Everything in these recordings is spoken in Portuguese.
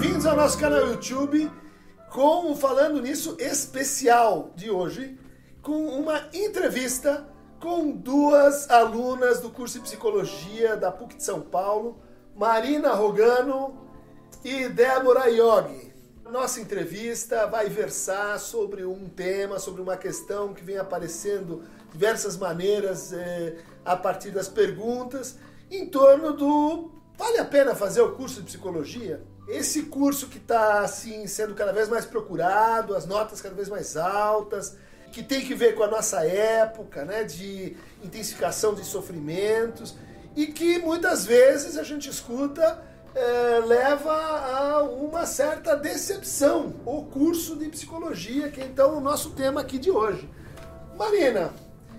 bem-vindos ao nosso canal YouTube com o Falando Nisso especial de hoje, com uma entrevista com duas alunas do curso de Psicologia da PUC de São Paulo, Marina Rogano e Débora Yogi. Nossa entrevista vai versar sobre um tema, sobre uma questão que vem aparecendo de diversas maneiras é, a partir das perguntas, em torno do vale a pena fazer o curso de psicologia? Esse curso que está assim sendo cada vez mais procurado, as notas cada vez mais altas, que tem que ver com a nossa época, né, de intensificação de sofrimentos e que muitas vezes a gente escuta é, leva a uma certa decepção o curso de psicologia, que é então o nosso tema aqui de hoje. Marina,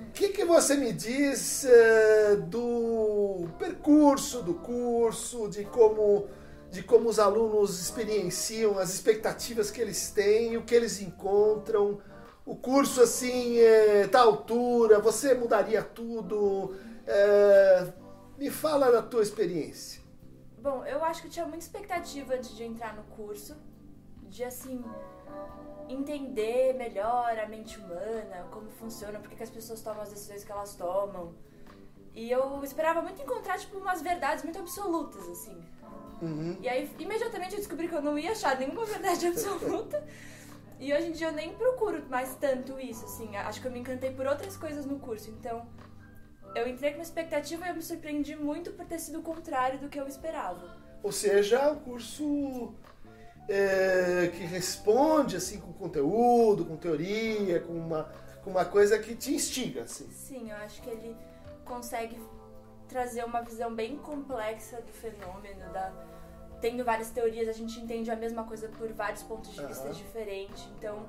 o que, que você me diz é, do percurso do curso, de como, de como os alunos experienciam, as expectativas que eles têm, o que eles encontram? O curso assim, é, tá altura, você mudaria tudo? É, me fala da tua experiência. Bom, eu acho que eu tinha muita expectativa de, de entrar no curso, de assim entender melhor a mente humana, como funciona, por que as pessoas tomam as decisões que elas tomam. E eu esperava muito encontrar, tipo, umas verdades muito absolutas, assim. Uhum. E aí, imediatamente eu descobri que eu não ia achar nenhuma verdade absoluta. e hoje em dia eu nem procuro mais tanto isso, assim. Acho que eu me encantei por outras coisas no curso. Então, eu entrei com uma expectativa e eu me surpreendi muito por ter sido o contrário do que eu esperava. Ou seja, um curso é, que responde assim com conteúdo, com teoria, com uma, com uma coisa que te instiga. Assim. Sim, eu acho que ele consegue trazer uma visão bem complexa do fenômeno, da, tendo várias teorias, a gente entende a mesma coisa por vários pontos de vista Aham. diferentes. Então,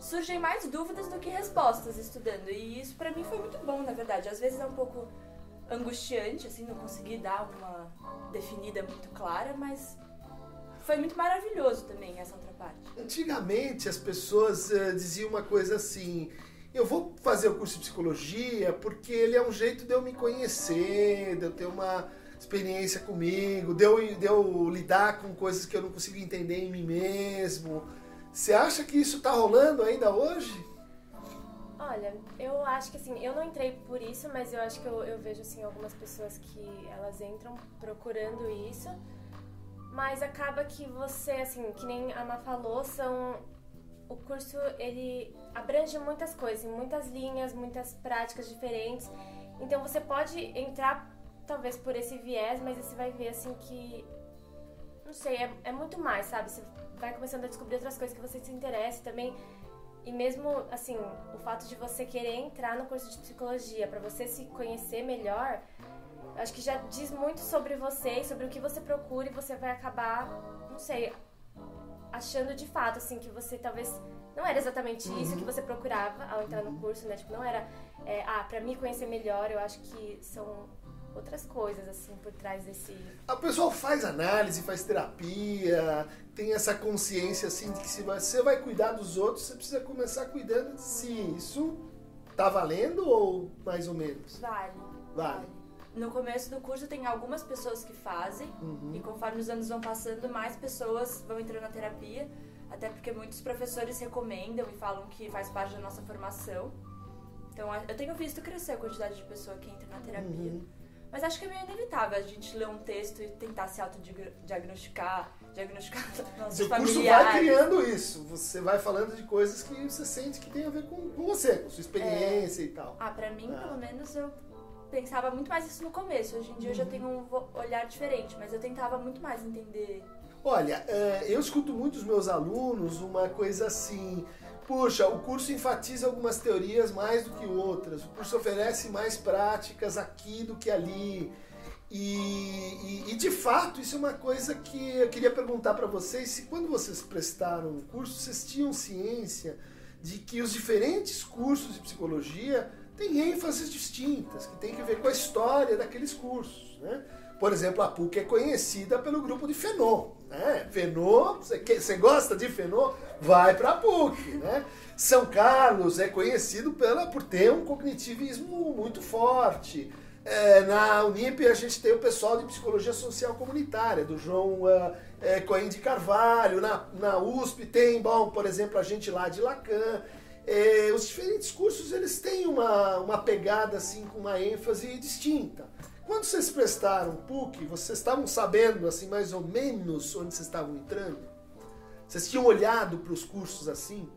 surgem mais dúvidas do que respostas estudando. E isso pra mim foi muito bom, na verdade. Às vezes é um pouco angustiante, assim, não conseguir dar uma definida muito clara, mas foi muito maravilhoso também essa outra parte. Antigamente as pessoas eh, diziam uma coisa assim: eu vou fazer o curso de psicologia porque ele é um jeito de eu me conhecer, de eu ter uma experiência comigo, de eu, de eu lidar com coisas que eu não consigo entender em mim mesmo. Você acha que isso tá rolando ainda hoje? Olha, eu acho que assim, eu não entrei por isso, mas eu acho que eu, eu vejo assim algumas pessoas que elas entram procurando isso, mas acaba que você, assim, que nem a Ana falou, são o curso ele abrange muitas coisas, muitas linhas, muitas práticas diferentes. Então você pode entrar talvez por esse viés, mas você vai ver assim que não sei, é, é muito mais, sabe? Você vai começando a descobrir outras coisas que você se interessa também. E mesmo, assim, o fato de você querer entrar no curso de psicologia para você se conhecer melhor, acho que já diz muito sobre você e sobre o que você procura e você vai acabar, não sei, achando de fato, assim, que você talvez não era exatamente isso que você procurava ao entrar no curso, né? Tipo, não era, é, ah, pra me conhecer melhor, eu acho que são outras coisas, assim, por trás desse... O pessoal faz análise, faz terapia, tem essa consciência assim de que se você vai cuidar dos outros, você precisa começar cuidando de si. Isso tá valendo ou mais ou menos? Vale. Vale. No começo do curso tem algumas pessoas que fazem, Uhum. e conforme os anos vão passando, mais pessoas vão entrando na terapia, até porque muitos professores recomendam e falam que faz parte da nossa formação. Então eu tenho visto crescer a quantidade de pessoa que entra na terapia. Uhum. Mas acho que é meio inevitável a gente ler um texto e tentar se autodiagnosticar, diagnosticar nossos Seu curso familiares. vai criando isso. Você vai falando de coisas que você sente que tem a ver com, com você, com sua experiência e tal. Ah, pra mim, Ah. pelo menos, eu pensava muito mais isso no começo. Hoje em dia eu já tenho um olhar diferente, mas eu tentava muito mais entender. Olha, é, eu escuto muito dos meus alunos uma coisa assim. Puxa, o curso enfatiza algumas teorias mais do que outras. O curso oferece mais práticas aqui do que ali. E, e- e, de fato, isso é uma coisa que eu queria perguntar para vocês: se quando vocês prestaram o curso, vocês tinham ciência de que os diferentes cursos de psicologia têm ênfases distintas, que tem que ver com a história daqueles cursos. Né? Por exemplo, a PUC é conhecida pelo grupo de Fenô. Né? Fenô, você, gosta de Fenô? Vai para a PUC. Né? São Carlos é conhecido pela, por ter um cognitivismo muito forte. É, na Unip a gente tem o pessoal de psicologia social comunitária, do João uh, é, Coen de Carvalho, na, na USP tem, bom, por exemplo, a gente lá de Lacan. É, os diferentes cursos eles têm uma, uma pegada assim com uma ênfase distinta. Quando vocês prestaram PUC, vocês estavam sabendo assim mais ou menos onde vocês estavam entrando? Vocês tinham olhado para os cursos assim?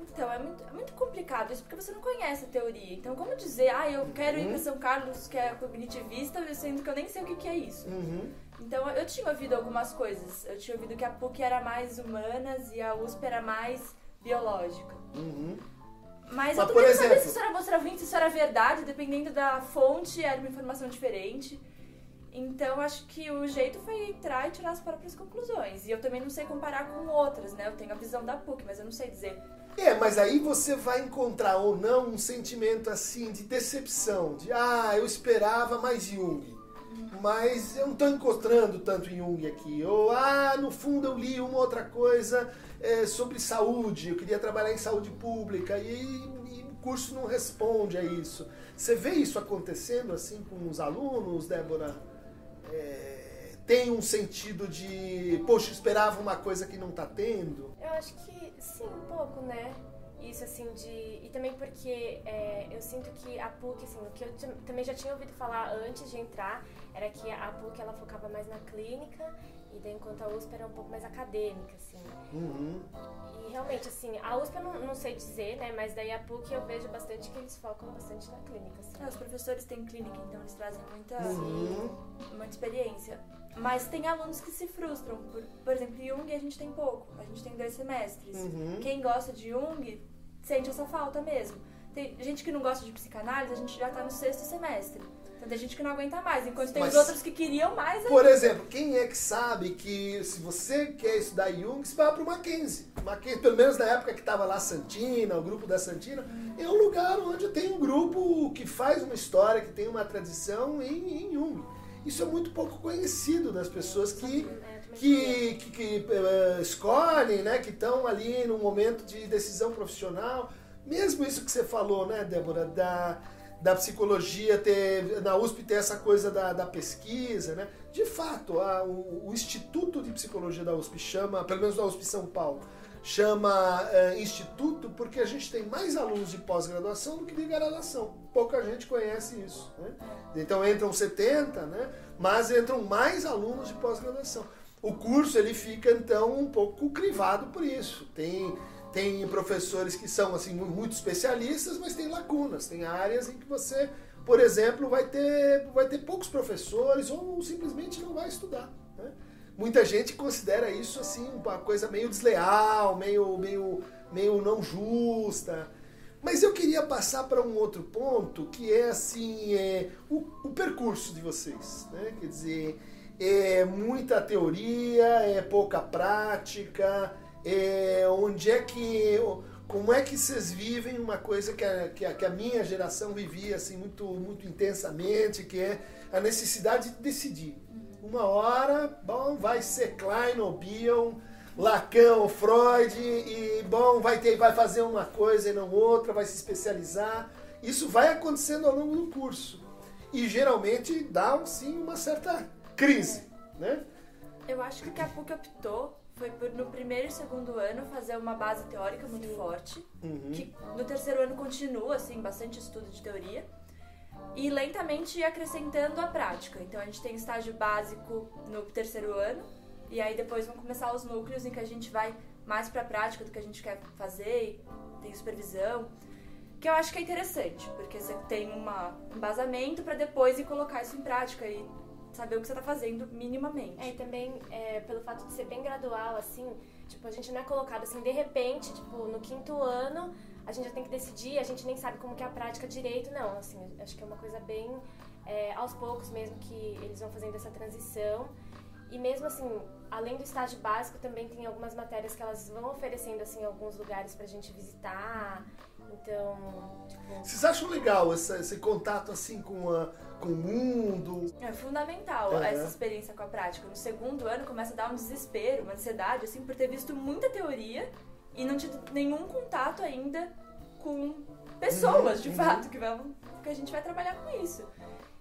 Então, é muito, é muito complicado isso, porque você não conhece a teoria. Então, como dizer, ah, eu quero ir para uhum. São Carlos, que é cognitivista, sendo que eu nem sei o que, que é isso. Uhum. Então, eu tinha ouvido algumas coisas. Eu tinha ouvido que a PUC era mais humanas e a USP era mais biológica. Uhum. Mas, Mas eu também não sabia se isso era mostravinte, se isso era verdade, dependendo da fonte, era uma informação diferente. Então, acho que o jeito foi entrar e tirar as próprias conclusões. E eu também não sei comparar com outras, né? Eu tenho a visão da PUC, mas eu não sei dizer. É, mas aí você vai encontrar ou não um sentimento assim de decepção, de ah, eu esperava mais Jung, mas eu não estou encontrando tanto Jung aqui. Ou ah, no fundo eu li uma outra coisa é, sobre saúde, eu queria trabalhar em saúde pública e, e o curso não responde a isso. Você vê isso acontecendo assim com os alunos, Débora? É, tem um sentido de, poxa, esperava uma coisa que não está tendo? Eu acho que sim, um pouco, né? Isso, assim, de. E também porque é, eu sinto que a PUC, assim, o que eu também já tinha ouvido falar antes de entrar, era que a PUC ela focava mais na clínica e daí enquanto a USP era um pouco mais acadêmica, assim. Uhum. E realmente, assim, a USP eu não, não, sei dizer, né? Mas daí a PUC eu vejo bastante que eles focam bastante na clínica. Assim. É, os professores têm clínica, então eles trazem muita, uhum. muita experiência. Mas tem alunos que se frustram. Por, por exemplo, Jung a gente tem pouco. A gente tem dois semestres. Uhum. Quem gosta de Jung sente essa falta mesmo. Tem gente que não gosta de psicanálise, a gente já tá no sexto semestre. Então tem gente que não aguenta mais, enquanto tem Mas, os outros que queriam mais. Por exemplo, quem é que sabe que se você quer estudar Jung, você vai para o Mackenzie. Mackenzie, pelo menos na época que estava lá Santina, o grupo da Santina, hum. é um lugar onde tem um grupo que faz uma história, que tem uma tradição em, em Jung. Isso é muito pouco conhecido das pessoas que, que, que, que uh, escolhem, né, que estão ali num momento de decisão profissional. Mesmo isso que você falou, né, Débora, da da psicologia ter, na USP ter essa coisa da, da pesquisa, né? De fato, a, o, o, Instituto de Psicologia da USP chama, pelo menos da USP São Paulo, chama é, Instituto porque a gente tem mais alunos de pós-graduação do que de graduação. Pouca gente conhece isso. Né? Então entram 70, né? mas entram mais alunos de pós-graduação. O curso ele fica então um pouco crivado por isso. Tem tem professores que são assim muito especialistas, mas tem lacunas, tem áreas em que você, por exemplo, vai ter, vai ter poucos professores ou simplesmente não vai estudar. Né? Muita gente considera isso assim uma coisa meio desleal, meio, meio, meio não justa. Mas eu queria passar para um outro ponto, que é assim, é, o, o percurso de vocês. Né? Quer dizer, é muita teoria, é pouca prática, é, onde é que como é que vocês vivem uma coisa que a, que a, que a minha geração vivia assim muito muito intensamente que é a necessidade de decidir. Uma hora bom vai ser Klein ou Bion Lacan ou Freud e bom vai ter vai fazer uma coisa e não outra vai se especializar. Isso vai acontecendo ao longo do curso. E geralmente dá sim uma certa crise né eu acho que o que a PUC optou foi por, no primeiro e segundo ano fazer uma base teórica muito Sim. forte, uhum. que no terceiro ano continua, assim, bastante estudo de teoria, e lentamente ir acrescentando a prática. Então a gente tem estágio básico no terceiro ano, e aí depois vão começar os núcleos em que a gente vai mais para a prática do que a gente quer fazer, tem supervisão, que eu acho que é interessante, porque você tem uma, um embasamento para depois ir colocar isso em prática e saber o que você tá fazendo minimamente. É, e também é, pelo fato de ser bem gradual, assim, tipo, a gente não é colocado assim, de repente, tipo, no quinto ano, a gente já tem que decidir, a gente nem sabe como que é a prática direito, não, assim, acho que é uma coisa bem é, aos poucos mesmo que eles vão fazendo essa transição. E mesmo assim, além do estágio básico, também tem algumas matérias que elas vão oferecendo, assim, alguns lugares pra gente visitar. Então, tipo... Vocês acham legal esse, esse contato, assim, com a com o mundo. É fundamental uhum. essa experiência com a prática. No segundo ano começa a dar um desespero, uma ansiedade, assim, por ter visto muita teoria e não tido nenhum contato ainda com pessoas, uhum. de fato, que, vão, que a gente vai trabalhar com isso.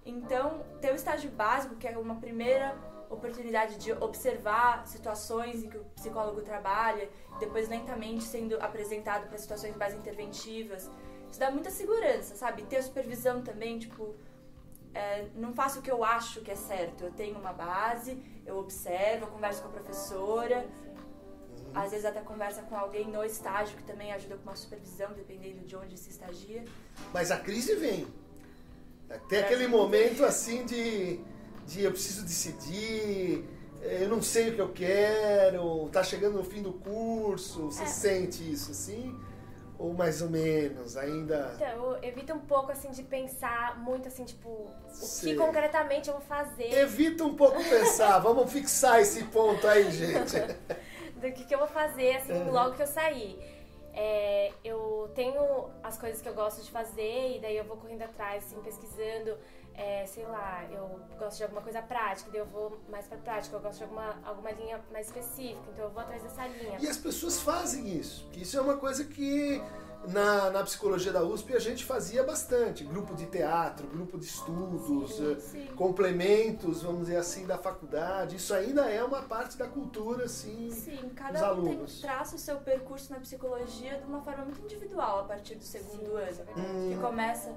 Então, ter o estágio básico, que é uma primeira oportunidade de observar situações em que o psicólogo trabalha, depois lentamente sendo apresentado para situações mais interventivas. Isso dá muita segurança, sabe? Ter supervisão também, tipo, é, não faço o que eu acho que é certo. Eu tenho uma base, eu observo, eu converso com a professora, uhum. às vezes até conversa com alguém no estágio que também ajuda com uma supervisão, dependendo de onde se estagia. Mas a crise vem. Tem aquele momento assim de de eu preciso decidir, eu não sei o que eu quero, tá chegando no fim do curso, você é. sente isso assim? Ou mais ou menos, ainda. Então, evita um pouco assim de pensar muito assim, tipo, o sei. que concretamente eu vou fazer. Evita um pouco pensar, vamos fixar esse ponto aí, gente. Do que, que eu vou fazer, assim, uhum. logo que eu sair. É, eu tenho as coisas que eu gosto de fazer e daí eu vou correndo atrás, assim, pesquisando é, sei lá, eu gosto de alguma coisa prática, daí eu vou mais pra prática, eu gosto de alguma, alguma linha mais específica, então eu vou atrás dessa linha. E as pessoas fazem isso, que isso é uma coisa que na, na psicologia da USP a gente fazia bastante, grupo de teatro, grupo de estudos, sim, eh, sim. complementos, vamos dizer assim, da faculdade, isso ainda é uma parte da cultura, assim, Sim, cada um alunos. tem, traça o seu percurso na psicologia de uma forma muito individual a partir do segundo sim, ano, hum. que começa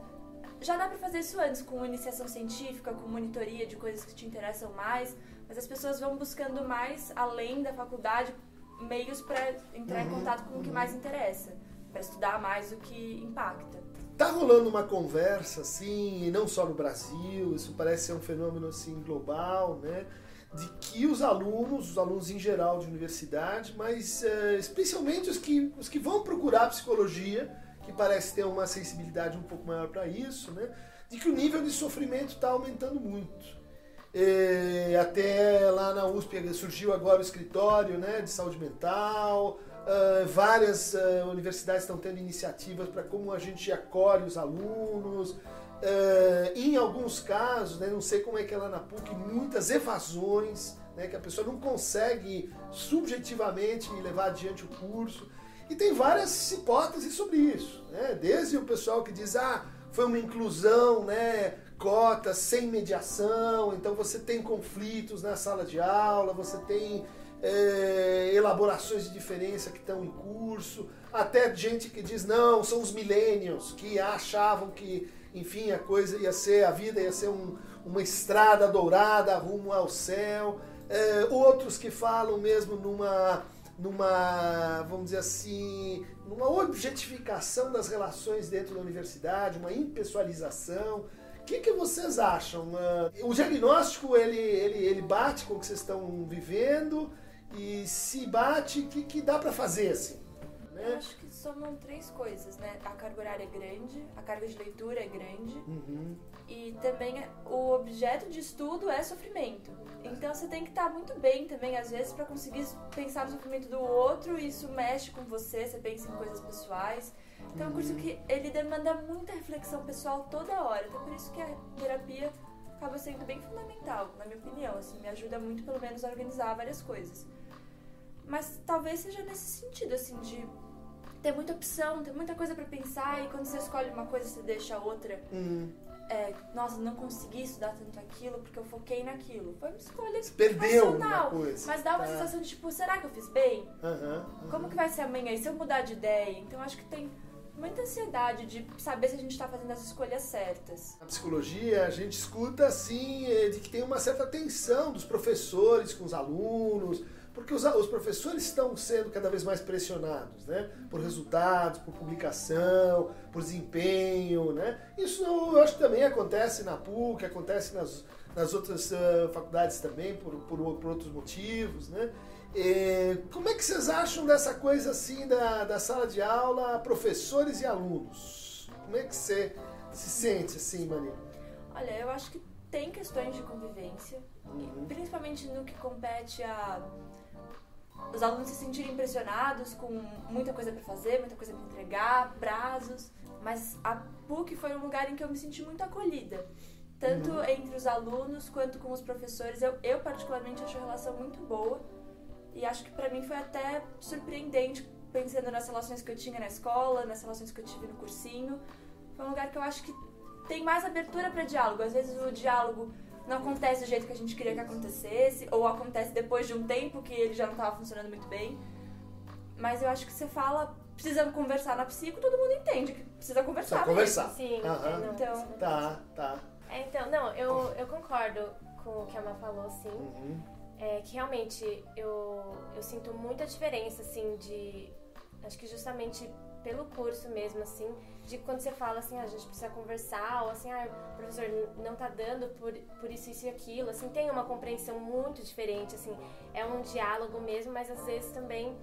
já dá para fazer isso antes, com iniciação científica, com monitoria de coisas que te interessam mais, mas as pessoas vão buscando mais, além da faculdade, meios para entrar uhum, em contato com uhum. o que mais interessa, para estudar mais o que impacta. Tá rolando uma conversa assim, não só no Brasil, isso parece ser um fenômeno assim global, né? De que os alunos, os alunos em geral de universidade, mas uh, especialmente os que, os que vão procurar psicologia, que parece ter uma sensibilidade um pouco maior para isso, né? de que o nível de sofrimento está aumentando muito. E até lá na USP surgiu agora o escritório né, de saúde mental, uh, várias uh, universidades estão tendo iniciativas para como a gente acolhe os alunos. Uh, em alguns casos, né, não sei como é que é lá na PUC, muitas evasões, né, que a pessoa não consegue subjetivamente levar adiante o curso. E tem várias hipóteses sobre isso, né? Desde o pessoal que diz, ah, foi uma inclusão, né? Cotas sem mediação, então você tem conflitos na sala de aula, você tem é, elaborações de diferença que estão em curso, até gente que diz, não, são os millennials, que achavam que, enfim, a coisa ia ser, a vida ia ser um, uma estrada dourada rumo ao céu. É, outros que falam mesmo numa numa, vamos dizer assim, numa objetificação das relações dentro da universidade, uma impessoalização. O que, que vocês acham? Uh, o diagnóstico ele, ele, ele bate com o que vocês estão vivendo e se bate, o que, que dá para fazer assim? Né? Eu acho que somam três coisas, né? A carga horária é grande, a carga de leitura é grande uhum. E também o objeto de estudo é sofrimento. Então você tem que estar muito bem também, às vezes, para conseguir pensar no sofrimento do outro e isso mexe com você, você pensa em coisas pessoais. Então é um curso que ele demanda muita reflexão pessoal toda hora. Então por isso que a terapia acaba sendo bem fundamental, na minha opinião. Assim, me ajuda muito, pelo menos, a organizar várias coisas. Mas talvez seja nesse sentido, assim, de ter muita opção, ter muita coisa para pensar e quando você escolhe uma coisa você deixa a outra. Uhum. É, nossa, não consegui estudar tanto aquilo porque eu foquei naquilo. Foi uma escolha você perdeu uma coisa. Mas dá uma tá. sensação de tipo, será que eu fiz bem? Uhum, uhum. Como que vai ser amanhã? E se eu mudar de ideia? Então acho que tem muita ansiedade de saber se a gente está fazendo as escolhas certas. Na psicologia, a gente escuta assim eh, de que tem uma certa tensão dos professores com os alunos, porque os, os, professores estão sendo cada vez mais pressionados, né? Por resultados, por publicação, por desempenho, né? Isso eu acho que também acontece na PUC, acontece nas, nas outras uh, faculdades também, por, por, por, outros motivos, né? E, como é que vocês acham dessa coisa assim da, da sala de aula, professores e alunos? Como é que você se sente assim, Maria? Olha, eu acho que tem questões de convivência, uhum. principalmente no que compete a os alunos se sentirem impressionados com muita coisa para fazer, muita coisa para entregar, prazos. Mas a PUC foi um lugar em que eu me senti muito acolhida. Tanto uhum. entre os alunos quanto com os professores. Eu, eu, particularmente, acho a relação muito boa. E acho que para mim foi até surpreendente, pensando nas relações que eu tinha na escola, nas relações que eu tive no cursinho. Foi um lugar que eu acho que tem mais abertura para diálogo. Às vezes o diálogo não acontece do jeito que a gente queria que acontecesse, ou acontece depois de um tempo que ele já não estava funcionando muito bem. Mas eu acho que você fala, precisa conversar na psico, todo mundo entende que precisa conversar. Precisa conversar. Sim, Então, Tá, tá. É, então, não, eu, eu concordo com o que a Má falou, sim. Uhum. É que realmente eu, eu sinto muita diferença, assim, de. Acho que justamente pelo curso mesmo, assim, de quando você fala assim, ah, a gente precisa conversar, ou assim, ah, professor, não tá dando por, por isso, isso e aquilo, assim, tem uma compreensão muito diferente, assim, é um diálogo mesmo, mas às vezes também,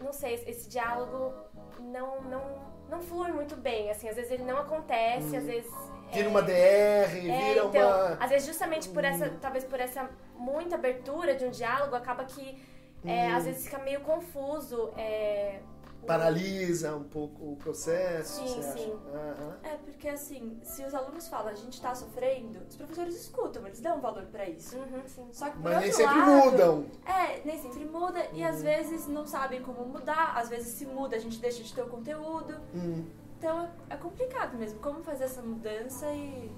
não sei, esse diálogo não, não, não flui muito bem, assim, às vezes ele não acontece, às vezes. Vira é, uma DR, é, vira então, uma. às vezes justamente por essa, talvez por essa muita abertura de um diálogo, acaba que é, Hum. às vezes fica meio confuso. É, Paralisa um pouco o processo. Sim, você acha? sim. Aham. É, porque assim, se os alunos falam, a gente tá sofrendo, os professores escutam, eles dão valor pra isso. Uhum, sim. Só que por Mas nem sempre lado, mudam. É, nem sempre muda e às vezes não sabem como mudar, às vezes se muda, a gente deixa de ter o conteúdo. Hum. Então é complicado mesmo, como fazer essa mudança e.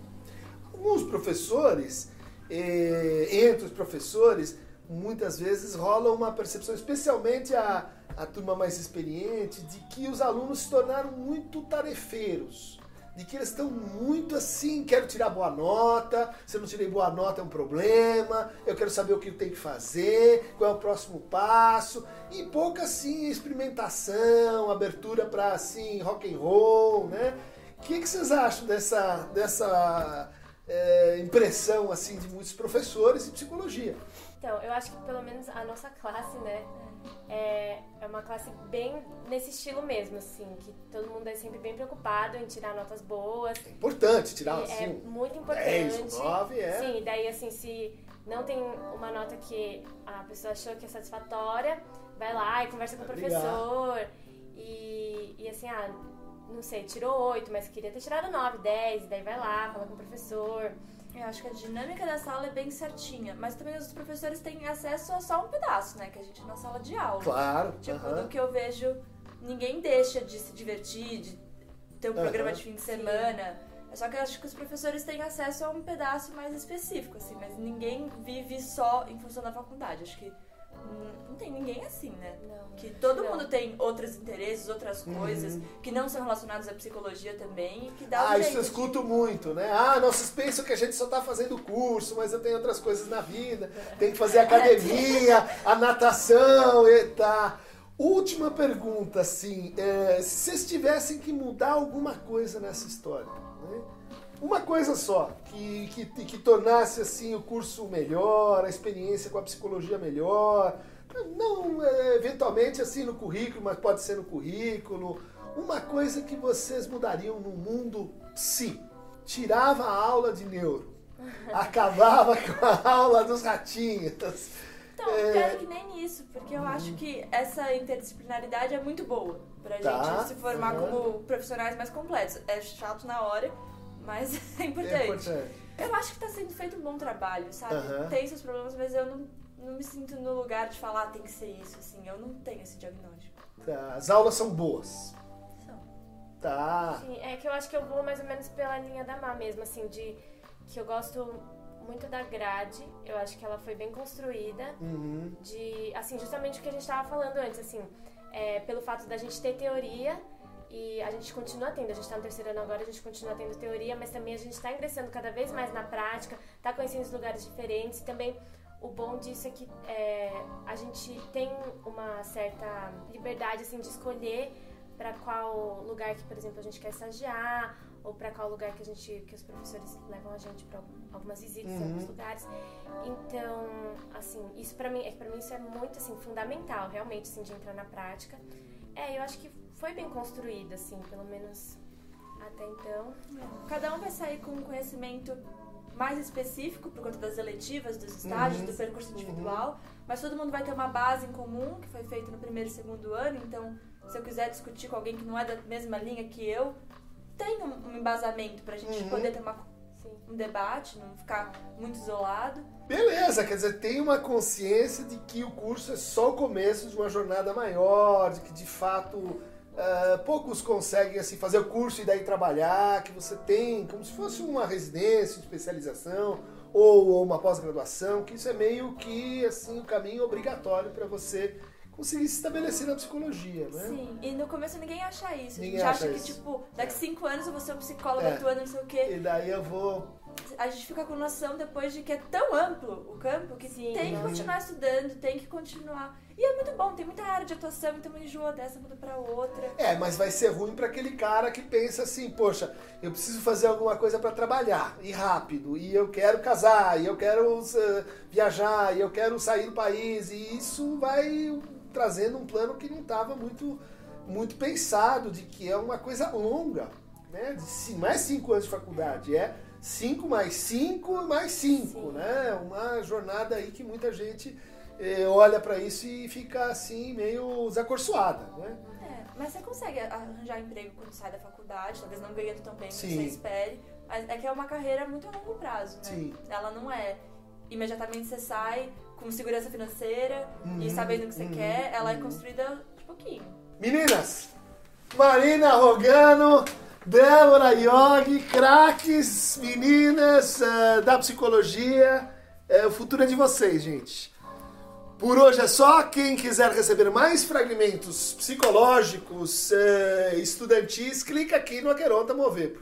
Alguns professores, eh, entre os professores, muitas vezes rola uma percepção, especialmente a, a turma mais experiente, de que os alunos se tornaram muito tarefeiros. De que eles estão muito assim, quero tirar boa nota, se eu não tirei boa nota é um problema, eu quero saber o que eu tenho que fazer, qual é o próximo passo, e pouca assim experimentação, abertura para assim rock and roll, né? O que, que vocês acham dessa, dessa é, impressão assim de muitos professores de psicologia? Então, eu acho que pelo menos a nossa classe, né, é, é uma classe bem nesse estilo mesmo, assim, que todo mundo é sempre bem preocupado em tirar notas boas. É importante tirar E assim, é muito importante. 10, um 9, é. Sim, daí assim, se não tem uma nota que a pessoa achou que é satisfatória, vai lá e conversa com o professor. E, e assim, ah, não sei, tirou 8, mas queria ter tirado 9, 10, daí vai lá, fala com o professor. Eu acho que a dinâmica da sala é bem certinha, mas também os professores têm acesso a só um pedaço, né? Que a gente é na sala de aula. Claro. Tipo, aham. do que eu vejo, ninguém deixa de se divertir, de ter um Aham. programa de fim de semana. É só que eu acho que os professores têm acesso a um pedaço mais específico, assim, mas ninguém vive só em função da faculdade. Acho que não tem ninguém assim, né? Não. Que todo Não. mundo tem outros interesses, outras Uhum. coisas, que não são relacionadas à psicologia também, e que dá um Ah, isso jeito eu de- escuto muito, né? Ah, não, vocês pensam que a gente só tá fazendo curso, mas eu tenho outras coisas na vida. Tem que fazer academia, a natação e tá. Última pergunta, assim, é, se vocês tivessem que mudar alguma coisa nessa história, né? Uma coisa só, que, que, que tornasse assim o curso melhor, a experiência com a psicologia melhor, não é, eventualmente assim no currículo, mas pode ser no currículo. Uma coisa que vocês mudariam no mundo, sim. Tirava a aula de neuro. Acabava com a aula dos ratinhos. Então, É. pior que nem nisso, porque eu acho que essa interdisciplinaridade é muito boa pra Tá, gente se formar aham. como profissionais mais completos. É chato na hora, mas é importante. É importante. Eu acho que tá sendo feito um bom trabalho, sabe? Tem seus problemas, mas eu não, não me sinto no lugar de falar "Ah, tem que ser isso, assim. Eu não tenho esse diagnóstico. Tá, As aulas são boas. São. Tá. Sim, é que eu acho que eu vou mais ou menos pela linha da Má mesmo, assim, de que eu gosto muito da grade, eu acho que ela foi bem construída, Uhum. de, assim, justamente o que a gente tava falando antes, assim, é, pelo fato da gente ter teoria e a gente continua tendo, a gente tá no terceiro ano agora, a gente continua tendo teoria, mas também a gente tá ingressando cada vez mais na prática, tá conhecendo os lugares diferentes, e também o bom disso é que é, a gente tem uma certa liberdade, assim, de escolher para qual lugar que, por exemplo, a gente quer estagiar, ou para qual lugar que a gente que os professores levam a gente para algumas visitas em Uhum. alguns lugares. Então, assim, isso para mim, é para mim isso é muito assim fundamental, realmente, assim, de entrar na prática. É, eu acho que foi bem construído, assim, pelo menos até então. Cada um vai sair com um conhecimento mais específico por conta das eletivas, dos estágios, Uhum. do percurso individual, mas todo mundo vai ter uma base em comum que foi feita no primeiro e segundo ano, então se eu quiser discutir com alguém que não é da mesma linha que eu, tem um, embasamento pra gente Uhum. poder ter uma- um debate, não ficar muito isolado. Beleza, quer dizer, tem uma consciência de que o curso é só o começo de uma jornada maior, de que de fato Uh, poucos conseguem assim fazer o curso e daí trabalhar, que você tem como se fosse uma residência, especialização ou, ou uma pós-graduação, que isso é meio que assim o caminho obrigatório para você conseguir se estabelecer na psicologia, né? Sim, e no começo ninguém acha isso. Ninguém a gente acha acha, isso. que, tipo, daqui cinco anos eu vou ser um psicólogo É. atuando, não sei o quê. E daí eu vou A gente fica com noção depois de que é tão amplo o campo que Sim. tem que continuar estudando, tem que continuar. E é muito bom, tem muita área de atuação, então enjoa dessa, muda pra outra. É, mas vai ser ruim para aquele cara que pensa assim, poxa, eu preciso fazer alguma coisa para trabalhar e rápido, e eu quero casar, e eu quero eh, viajar, e eu quero sair do país, e isso vai trazendo um plano que não estava muito muito pensado de que é uma coisa longa, né? De ci- mais cinco anos de faculdade, é cinco mais cinco mais cinco, Sim. né? Uma jornada aí que muita gente eh, olha para isso e fica assim meio desacorçoada, né? É, mas você consegue arranjar emprego quando sai da faculdade, talvez não ganhando tão bem Sim. você espere. Mas é que é uma carreira muito a longo prazo, né? Sim. Ela não é imediatamente você sai com segurança financeira Uhum, e sabendo o que você uhum, quer, ela é uhum. construída de pouquinho. Meninas, Marina Rogano, Débora Yogi, craques, meninas eh, da psicologia, eh, o futuro é de vocês, gente. Por hoje é só. Quem quiser receber mais fragmentos psicológicos, eh, estudantis, clica aqui no Aqueronta Mover.